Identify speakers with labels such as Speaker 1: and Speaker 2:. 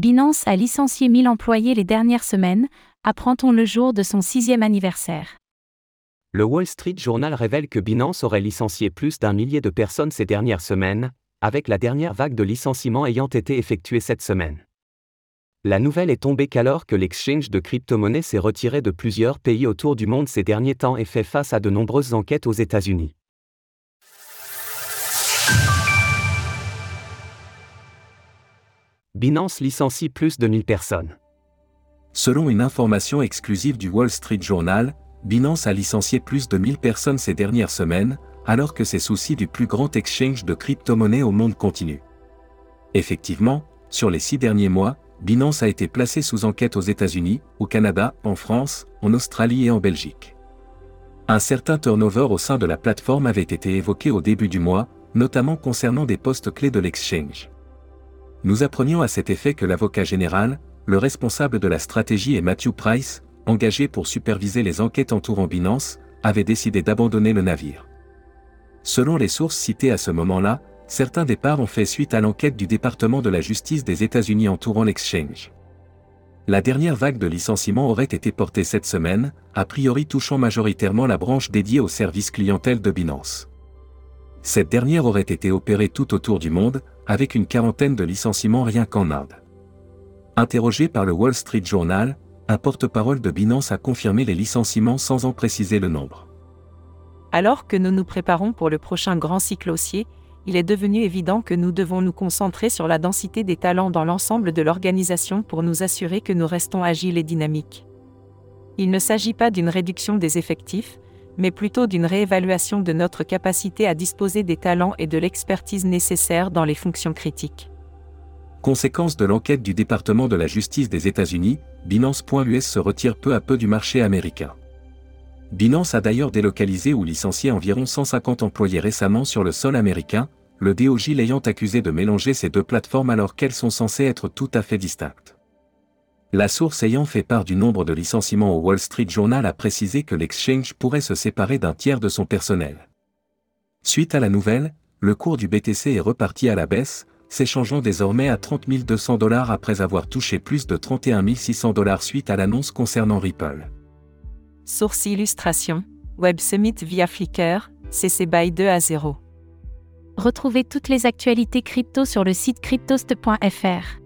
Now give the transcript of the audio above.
Speaker 1: Binance a licencié 1000 employés les dernières semaines, apprend-on le jour de son sixième anniversaire.
Speaker 2: Le Wall Street Journal révèle que Binance aurait licencié plus d'un millier de personnes ces dernières semaines, avec la dernière vague de licenciements ayant été effectuée cette semaine. La nouvelle est tombée qu'alors que l'exchange de crypto-monnaies s'est retiré de plusieurs pays autour du monde ces derniers temps et fait face à de nombreuses enquêtes aux États-Unis. Binance licencie plus de 1000 personnes.
Speaker 3: Selon une information exclusive du Wall Street Journal, Binance a licencié plus de 1000 personnes ces dernières semaines, alors que ses soucis du plus grand exchange de crypto-monnaies au monde continuent. Effectivement, sur les six derniers mois, Binance a été placé sous enquête aux États-Unis, au Canada, en France, en Australie et en Belgique. Un certain turnover au sein de la plateforme avait été évoqué au début du mois, notamment concernant des postes clés de l'exchange nous apprenions à cet effet que l'avocat général, le responsable de la stratégie et Matthew Price, engagé pour superviser les enquêtes entourant Binance, avait décidé d'abandonner le navire. Selon les sources citées à ce moment-là, certains départs ont fait suite à l'enquête du département de la justice des États-Unis entourant l'exchange. La dernière vague de licenciements aurait été portée cette semaine, a priori touchant majoritairement la branche dédiée au service clientèle de Binance. Cette dernière aurait été opérée tout autour du monde, avec une quarantaine de licenciements rien qu'en Inde. Interrogé par le Wall Street Journal, un porte-parole de Binance a confirmé les licenciements sans en préciser le nombre.
Speaker 4: Alors que nous nous préparons pour le prochain grand cycle haussier, il est devenu évident que nous devons nous concentrer sur la densité des talents dans l'ensemble de l'organisation pour nous assurer que nous restons agiles et dynamiques. Il ne s'agit pas d'une réduction des effectifs, mais plutôt d'une réévaluation de notre capacité à disposer des talents et de l'expertise nécessaires dans les fonctions critiques.
Speaker 3: Conséquence de l'enquête du département de la justice des États-Unis, Binance.us se retire peu à peu du marché américain. Binance a d'ailleurs délocalisé ou licencié environ 150 employés récemment sur le sol américain, le DOJ l'ayant accusé de mélanger ces deux plateformes alors qu'elles sont censées être tout à fait distinctes. La source ayant fait part du nombre de licenciements au Wall Street Journal a précisé que l'exchange pourrait se séparer d'un tiers de son personnel. Suite à la nouvelle, le cours du BTC est reparti à la baisse, s'échangeant désormais à 30 200 dollars après avoir touché plus de 31 600 dollars suite à l'annonce concernant Ripple.
Speaker 4: Source illustration, Web Summit via Flickr, CC BY 2 à 0.
Speaker 1: Retrouvez toutes les actualités crypto sur le site cryptost.fr.